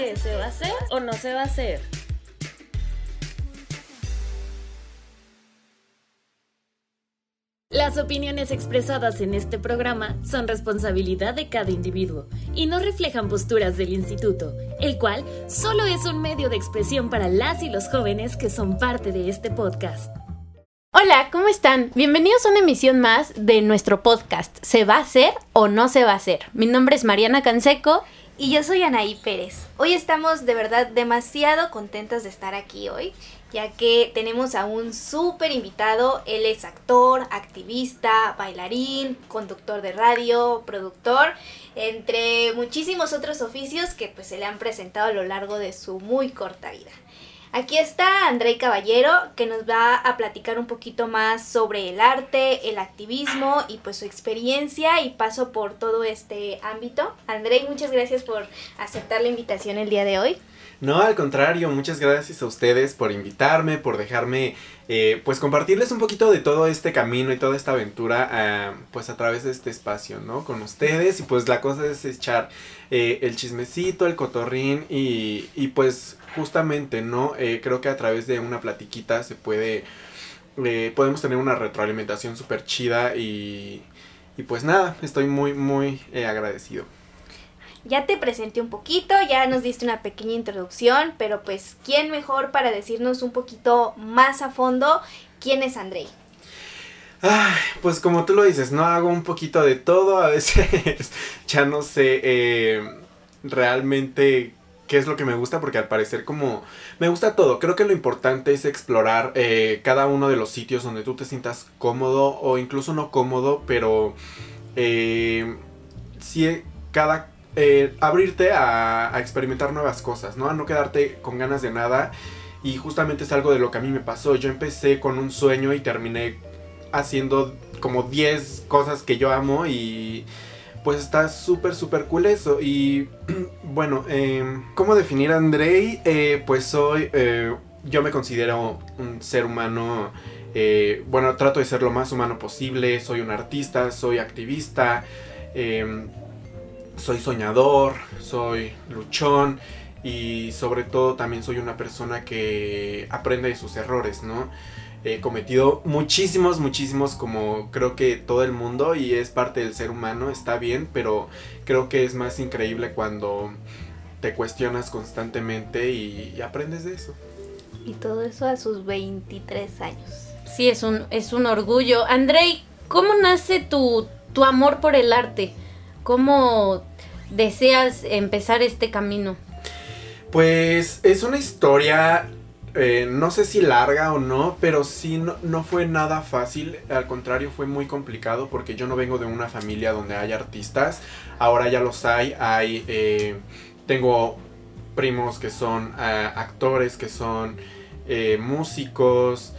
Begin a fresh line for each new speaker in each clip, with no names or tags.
¿Qué se va a hacer o no se va a hacer? Las opiniones expresadas en este programa son responsabilidad de cada individuo y no reflejan posturas del instituto, el cual solo es un medio de expresión para las y los jóvenes que son parte de este podcast.
Hola, ¿cómo están? Bienvenidos a una emisión más de nuestro podcast. ¿Se va a hacer o no se va a hacer? Mi nombre es Mariana Canseco.
Y yo soy Anaí Pérez. Hoy estamos de verdad demasiado contentas de estar aquí hoy, ya que tenemos a un súper invitado. Él es actor, activista, bailarín, conductor de radio, productor, entre muchísimos otros oficios que pues se le han presentado a lo largo de su muy corta vida. Aquí está Andrei Caballero, que nos va a platicar un poquito más sobre el arte, el activismo y pues su experiencia y paso por todo este ámbito. Andrei, muchas gracias por aceptar la invitación el día de hoy.
No, al contrario, muchas gracias a ustedes por invitarme, por dejarme, eh, pues compartirles un poquito de todo este camino y toda esta aventura, ah, pues a través de este espacio, ¿no? Con ustedes y pues la cosa es echar eh, el chismecito, el cotorrín y, y pues justamente, ¿no? Eh, creo que a través de una platiquita se puede, eh, podemos tener una retroalimentación súper chida y, y, pues nada, estoy muy, muy eh, agradecido.
Ya te presenté un poquito, ya nos diste una pequeña introducción, pero pues, ¿quién mejor para decirnos un poquito más a fondo quién es Andrei?
Ay, pues como tú lo dices, no hago un poquito de todo, a veces ya no sé realmente qué es lo que me gusta, porque al parecer como me gusta todo. Creo que lo importante es explorar eh, cada uno de los sitios donde tú te sientas cómodo o incluso no cómodo, pero eh, sí cada... Eh, abrirte a, experimentar nuevas cosas, ¿no? A no quedarte con ganas de nada. Y justamente es algo de lo que a mí me pasó. Yo empecé con un sueño y terminé haciendo como 10 cosas que yo amo y pues está súper, súper cool eso. Y bueno, eh, ¿cómo definir a Andrei? Eh, pues soy, eh, yo me considero un ser humano, bueno, trato de ser lo más humano posible. Soy un artista, soy activista, em, soy soñador, soy luchón. Y sobre todo también soy una persona que aprende de sus errores, ¿no? He cometido muchísimos, muchísimos como creo que todo el mundo y es parte del ser humano, está bien, pero creo que es más increíble cuando te cuestionas constantemente y, y aprendes de eso.
Y todo eso a sus 23 años.
Sí, es un, es un orgullo. Andrei, ¿cómo nace tu, tu amor por el arte? ¿Cómo deseas empezar este camino?
Pues es una historia eh, no sé si larga o no, pero sí no, no, fue nada fácil, al contrario fue muy complicado porque yo no vengo de una familia donde hay artistas, ahora ya los hay, hay, eh, tengo primos que son uh, actores, que son eh, músicos,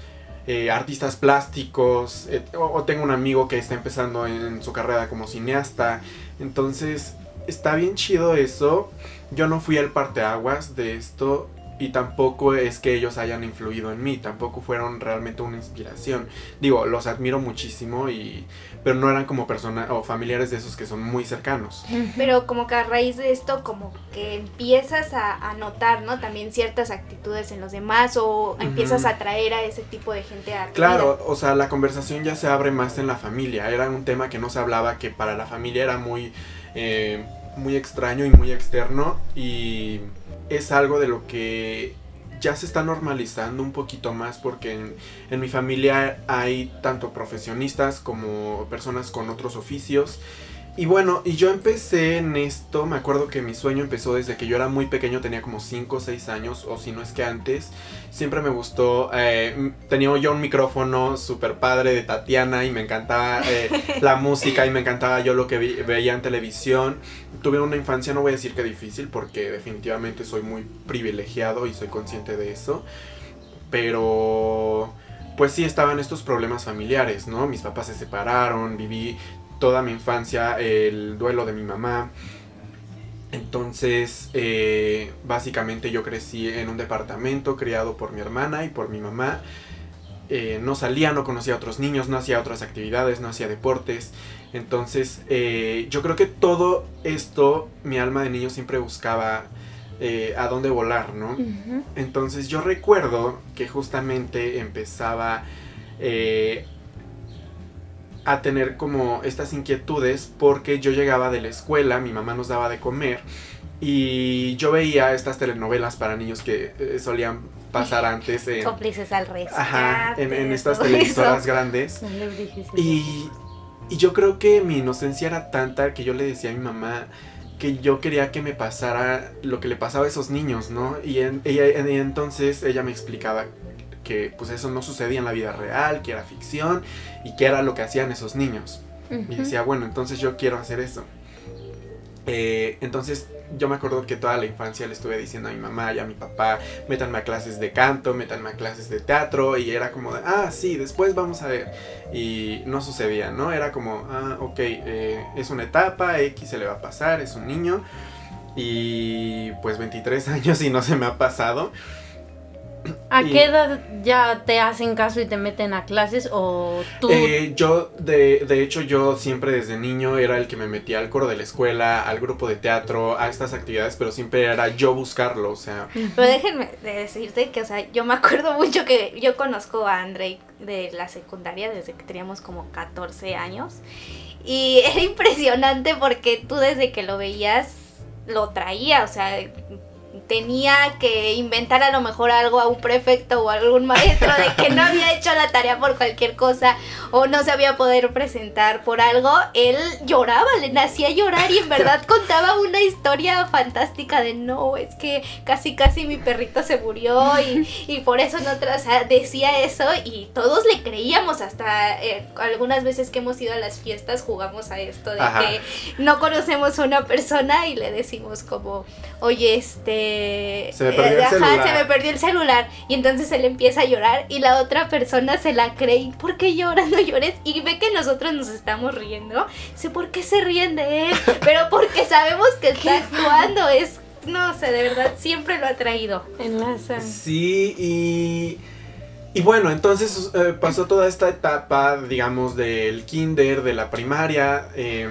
eh, artistas plásticos, eh, o, tengo un amigo que está empezando en su carrera como cineasta, entonces está bien chido eso, yo no fui el parteaguas de esto, y tampoco es que ellos hayan influido en mí, tampoco fueron realmente una inspiración. Digo, los admiro muchísimo y pero no eran como personas o familiares de esos que son muy cercanos.
Pero como que a raíz de esto como que empiezas a, a notar, ¿no? También ciertas actitudes en los demás o empiezas uh -huh. a atraer a ese tipo de gente a
Claro, vida. o sea, la conversación ya se abre más en la familia. Era un tema que no se hablaba que para la familia era muy eh, muy extraño y muy externo y es algo de lo que ya se está normalizando un poquito más porque en, en, mi familia hay tanto profesionistas como personas con otros oficios. Y bueno, y yo empecé en esto, me acuerdo que mi sueño empezó desde que yo era muy pequeño, tenía como 5 o 6 años, o si no es que antes. Siempre me gustó, eh, tenía yo un micrófono súper padre de Tatiana y me encantaba eh, la música y me encantaba yo lo que vi, veía en televisión. Tuve una infancia, no voy a decir que difícil, porque definitivamente soy muy privilegiado y soy consciente de eso. Pero pues sí estaban estos problemas familiares, ¿no? Mis papás se separaron, viví toda mi infancia el duelo de mi mamá. Entonces, eh, básicamente yo crecí en un departamento criado por mi hermana y por mi mamá. Eh, no salía, no conocía a otros niños, no hacía otras actividades, no hacía deportes. Entonces, eh, yo creo que todo esto, mi alma de niño siempre buscaba eh, a dónde volar, ¿no? Entonces yo recuerdo que justamente empezaba a tener como estas inquietudes porque yo llegaba de la escuela, mi mamá nos daba de comer y yo veía estas telenovelas para niños que eh, solían pasar antes en...
Cómplices al rescate.
Ajá, en, en estas televisoras grandes. Y, y yo creo que mi inocencia era tanta que yo le decía a mi mamá que yo quería que me pasara lo que le pasaba a esos niños, ¿no? Y, en, ella, entonces ella me explicaba que pues eso no sucedía en la vida real, que era ficción y que era lo que hacían esos niños. Y decía, bueno, entonces yo quiero hacer eso. Eh, entonces yo me acuerdo que toda la infancia le estuve diciendo a mi mamá y a mi papá, métanme a clases de canto, métanme a clases de teatro y era como de, ah, sí, después vamos a ver. Y no sucedía, ¿no? Era como, ah, ok, eh, es una etapa, X se le va a pasar, es un niño. Y pues 23 años y no se me ha pasado.
¿A qué edad ya te hacen caso y te meten a clases o tú?
Eh, yo, de, de, hecho, yo siempre desde niño era el que me metía al coro de la escuela, al grupo de teatro, a estas actividades, pero siempre era yo buscarlo, o sea.
Pero déjenme decirte que, o sea, yo me acuerdo mucho que yo conozco a Andrei de la secundaria desde que teníamos como 14 años y era impresionante porque tú desde que lo veías lo traía, o sea, tenía que inventar a lo mejor algo a un prefecto o a algún maestro de que no había hecho la tarea por cualquier cosa o no se había poder presentar por algo, él lloraba, le nacía llorar y en verdad contaba una historia fantástica de no, es que casi casi mi perrito se murió y, por eso no decía eso y todos le creíamos hasta eh, algunas veces que hemos ido a las fiestas jugamos a esto de que no conocemos a una persona y le decimos como, oye, este
se me perdió el celular.
se me perdió el celular. Y entonces él empieza a llorar y la otra persona se la cree. ¿Por qué lloras? No llores. Y ve que nosotros nos estamos riendo. Sé por qué se ríen de él. Pero porque sabemos que está actuando. Es, no sé, de verdad, siempre lo ha traído.
Enlaza.
Sí, y... Y bueno, entonces eh, pasó toda esta etapa, digamos, del kinder, de la primaria. Eh,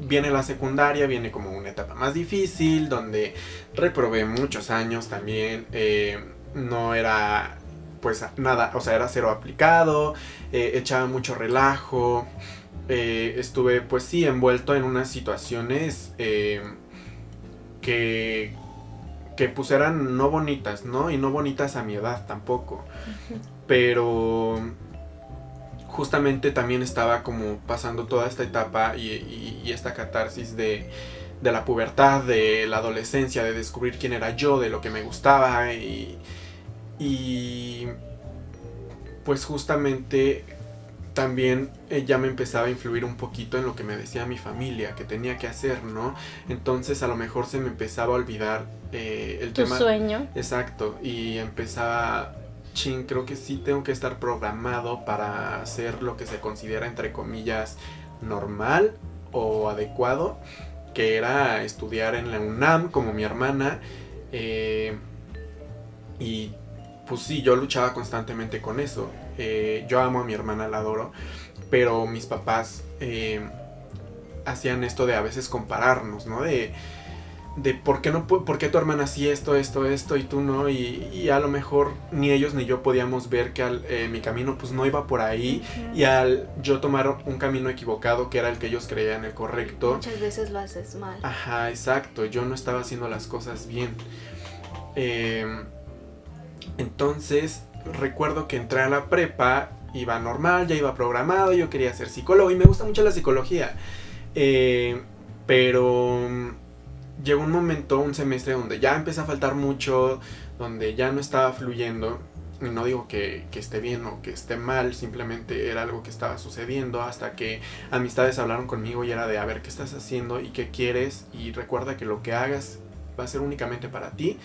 viene la secundaria, viene como una etapa más difícil, donde reprobé muchos años también, eh, no era pues nada, o sea, era cero aplicado, eh, echaba mucho relajo, eh, estuve pues sí envuelto en unas situaciones que que pues eran no bonitas, ¿no? Y no bonitas a mi edad tampoco. Pero justamente también estaba como pasando toda esta etapa y, esta catarsis de, la pubertad, de la adolescencia, de descubrir quién era yo, de lo que me gustaba y, y pues justamente también ya me empezaba a influir un poquito en lo que me decía mi familia, que tenía que hacer, ¿no? Entonces a lo mejor se me empezaba a olvidar eh, el
tu
tema.
sueño.
Exacto, y empezaba creo que sí tengo que estar programado para hacer lo que se considera, entre comillas, normal o adecuado, que era estudiar en la UNAM como mi hermana. Eh, y pues sí, yo luchaba constantemente con eso. Eh, yo amo a mi hermana, la adoro, pero mis papás eh, hacían esto de a veces compararnos, ¿no? De de por qué no por qué tu hermana sí esto, esto, esto y tú no y, a lo mejor ni ellos ni yo podíamos ver que eh, mi camino pues no iba por ahí y al yo tomar un camino equivocado que era el que ellos creían el correcto.
Muchas veces lo haces mal.
Ajá exacto yo no estaba haciendo las cosas bien. Em, entonces recuerdo que entré a la prepa iba normal ya iba programado yo quería ser psicólogo y me gusta mucho la psicología. Eh, pero llegó un momento, un semestre donde ya empezó a faltar mucho, donde ya no estaba fluyendo. Y no digo que, esté bien o que esté mal, simplemente era algo que estaba sucediendo hasta que amistades hablaron conmigo y era de a ver qué estás haciendo y qué quieres y recuerda que lo que hagas va a ser únicamente para ti.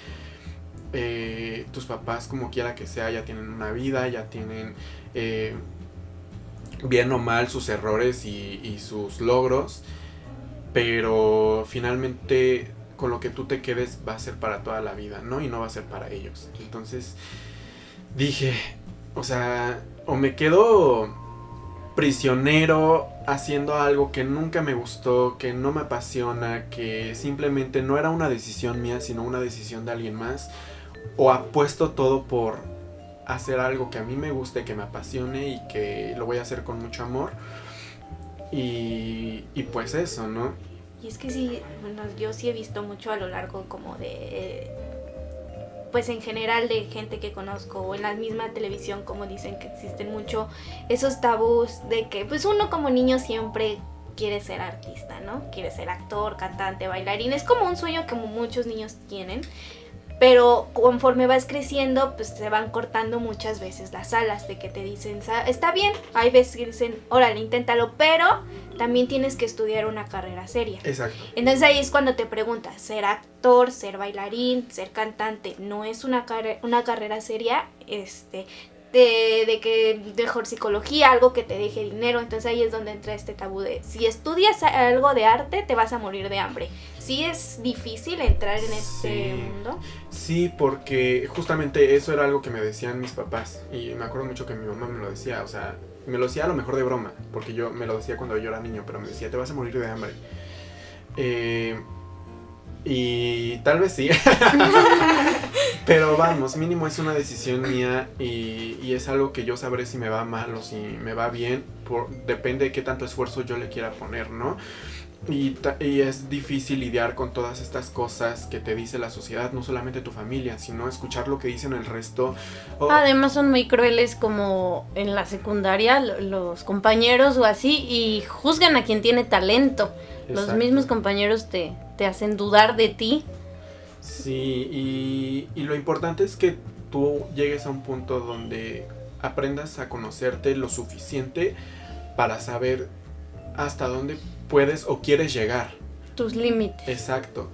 Eh, tus papás, como quiera que sea, ya tienen una vida, ya tienen eh, bien o mal sus errores y sus logros pero finalmente con lo que tú te quedes va a ser para toda la vida, ¿no? Y no va a ser para ellos. Entonces dije, o sea, o me quedo prisionero haciendo algo que nunca me gustó, que no me apasiona, que simplemente no era una decisión mía, sino una decisión de alguien más, o apuesto todo por hacer algo que a mí me guste, que me apasione y que lo voy a hacer con mucho amor. Y, y pues eso, ¿no?
Y es que sí, bueno, yo sí he visto mucho a lo largo como de pues en general de gente que conozco o en la misma televisión como dicen que existen mucho esos tabús de que pues uno como niño siempre quiere ser artista, ¿no? Quiere ser actor, cantante, bailarín. Es como un sueño que muchos niños tienen. Pero conforme vas creciendo, pues se van cortando muchas veces las alas de que te dicen, está bien, hay veces que dicen, órale, inténtalo, pero también tienes que estudiar una carrera seria.
Exacto.
Entonces ahí es cuando te preguntas, ser actor, ser bailarín, ser cantante, no es una, una carrera seria, este, de, de, que mejor psicología, algo que te deje dinero. Entonces ahí es donde entra este tabú de si estudias algo de arte, te vas a morir de hambre. Sí es difícil entrar en este mundo.
Sí, porque justamente eso era algo que me decían mis papás. Y me acuerdo mucho que mi mamá me lo decía, o sea, me lo decía a lo mejor de broma, porque yo me lo decía cuando yo era niño, pero me decía, te vas a morir de hambre. Eh, y tal vez sí. Pero vamos, mínimo es una decisión mía y, y, es algo que yo sabré si me va mal o si me va bien. Por, depende de qué tanto esfuerzo yo le quiera poner, ¿no? Y, y, es difícil lidiar con todas estas cosas que te dice la sociedad, no solamente tu familia, sino escuchar lo que dicen el resto.
Además son muy crueles como en la secundaria los compañeros o así y juzgan a quien tiene talento. Los mismos compañeros te, te hacen dudar de ti.
Sí, y, y lo importante es que tú llegues a un punto donde aprendas a conocerte lo suficiente para saber hasta dónde puedes o quieres llegar.
Tus límites.
Exacto.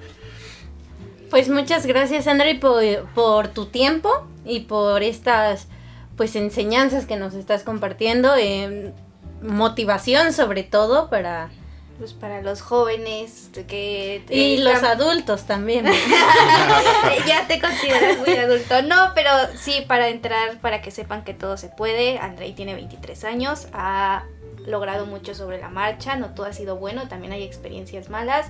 Pues muchas gracias, André, por, por, tu tiempo y por estas pues enseñanzas que nos estás compartiendo, eh, motivación sobre todo para
pues para los jóvenes que
y los adultos también
ya te consideras muy adulto no pero sí para entrar para que sepan que todo se puede Andrei tiene 23 años ha logrado mucho sobre la marcha no todo ha sido bueno también hay experiencias malas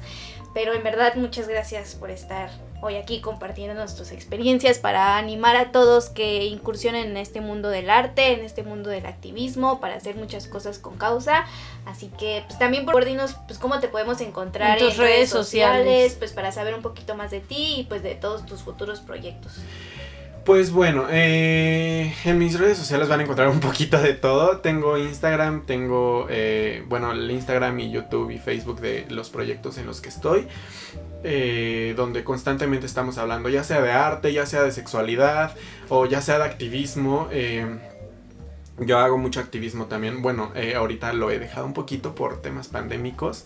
pero en verdad muchas gracias por estar hoy aquí compartiendo nuestras experiencias para animar a todos que incursionen en este mundo del arte, en este mundo del activismo, para hacer muchas cosas con causa. Así que pues también por dinos pues cómo te podemos encontrar
en, tus redes, sociales,
pues para saber un poquito más de ti y pues de todos tus futuros proyectos.
Pues bueno, eh, en mis redes sociales van a encontrar un poquito de todo. Tengo Instagram, tengo, eh, bueno, el Instagram y YouTube y Facebook de los proyectos en los que estoy. Eh, donde constantemente estamos hablando, ya sea de arte, ya sea de sexualidad o ya sea de activismo. yo hago mucho activismo también. Bueno, ahorita lo he dejado un poquito por temas pandémicos,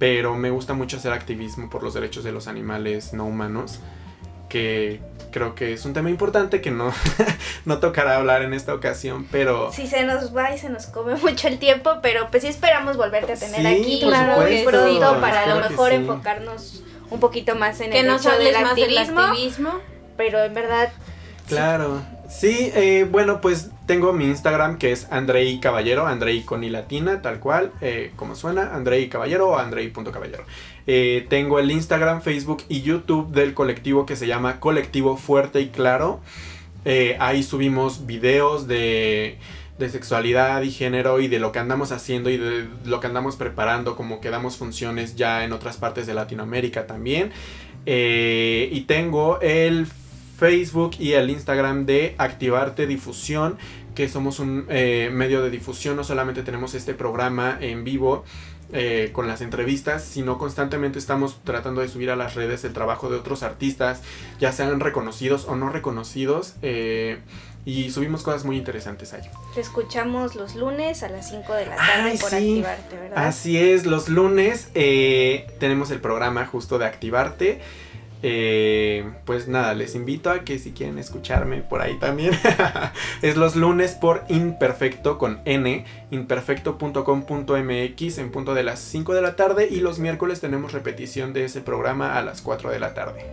pero me gusta mucho hacer activismo por los derechos de los animales no humanos que creo que es un tema importante que no, no tocará hablar en esta ocasión, pero...
Sí, se nos va y se nos come mucho el tiempo, pero pues sí esperamos volverte a tener aquí
claro que
pronto para a lo mejor enfocarnos un poquito más en el hecho del activismo, pero en verdad...
Claro, sí, eh, bueno, pues tengo mi Instagram que es Andrei Caballero, Andrei con y tal cual, eh, como suena, Andrei Caballero o Andrei.caballero. Eh, tengo el Instagram, Facebook y YouTube del colectivo que se llama Colectivo Fuerte y Claro. Eh, ahí subimos videos de, sexualidad y género y de lo que andamos haciendo y de lo que andamos preparando, como que damos funciones ya en otras partes de Latinoamérica también. Eh, y tengo el Facebook y el Instagram de Activarte Difusión, que somos un medio de difusión, no solamente tenemos este programa en vivo, eh, con las entrevistas, sino constantemente estamos tratando de subir a las redes el trabajo de otros artistas, ya sean reconocidos o no reconocidos. Eh, y subimos cosas muy interesantes ahí.
Te escuchamos los lunes a las 5 de la tarde por Activarte, ¿verdad?
Así es, los lunes eh, tenemos el programa justo de Activarte. Eh, pues nada, les invito a que si quieren escucharme por ahí también, es los lunes por Imperfecto con N, imperfecto.com.mx en punto de las 5 de la tarde y los miércoles tenemos repetición de ese programa a las 4 de la tarde.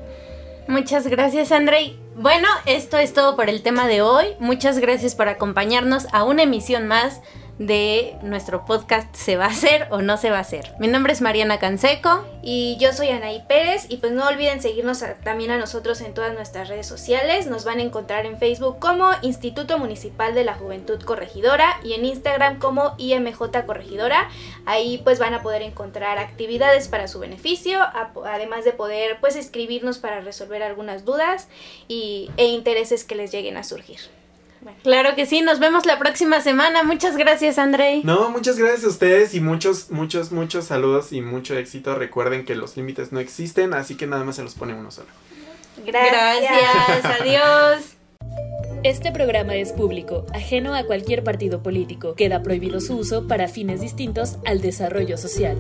Muchas gracias, Andrei. Bueno, esto es todo por el tema de hoy. Muchas gracias por acompañarnos a una emisión más de nuestro podcast se va a hacer o no se va a hacer. Mi nombre es Mariana Canseco.
Y yo soy Anaí Pérez. Y pues no olviden seguirnos también a nosotros en todas nuestras redes sociales. Nos van a encontrar en Facebook como Instituto Municipal de la Juventud Corregidora y en Instagram como IMJ Corregidora. Ahí pues van a poder encontrar actividades para su beneficio, además de poder pues escribirnos para resolver algunas dudas y, e intereses que les lleguen a surgir.
Claro que sí, nos vemos la próxima semana. Muchas gracias, Andrei.
No, muchas gracias a ustedes y muchos, muchos, muchos saludos y mucho éxito. Recuerden que los límites no existen, así que nada más se los pone uno solo.
Gracias, gracias adiós.
Este programa es público, ajeno a cualquier partido político. Queda prohibido su uso para fines distintos al desarrollo social.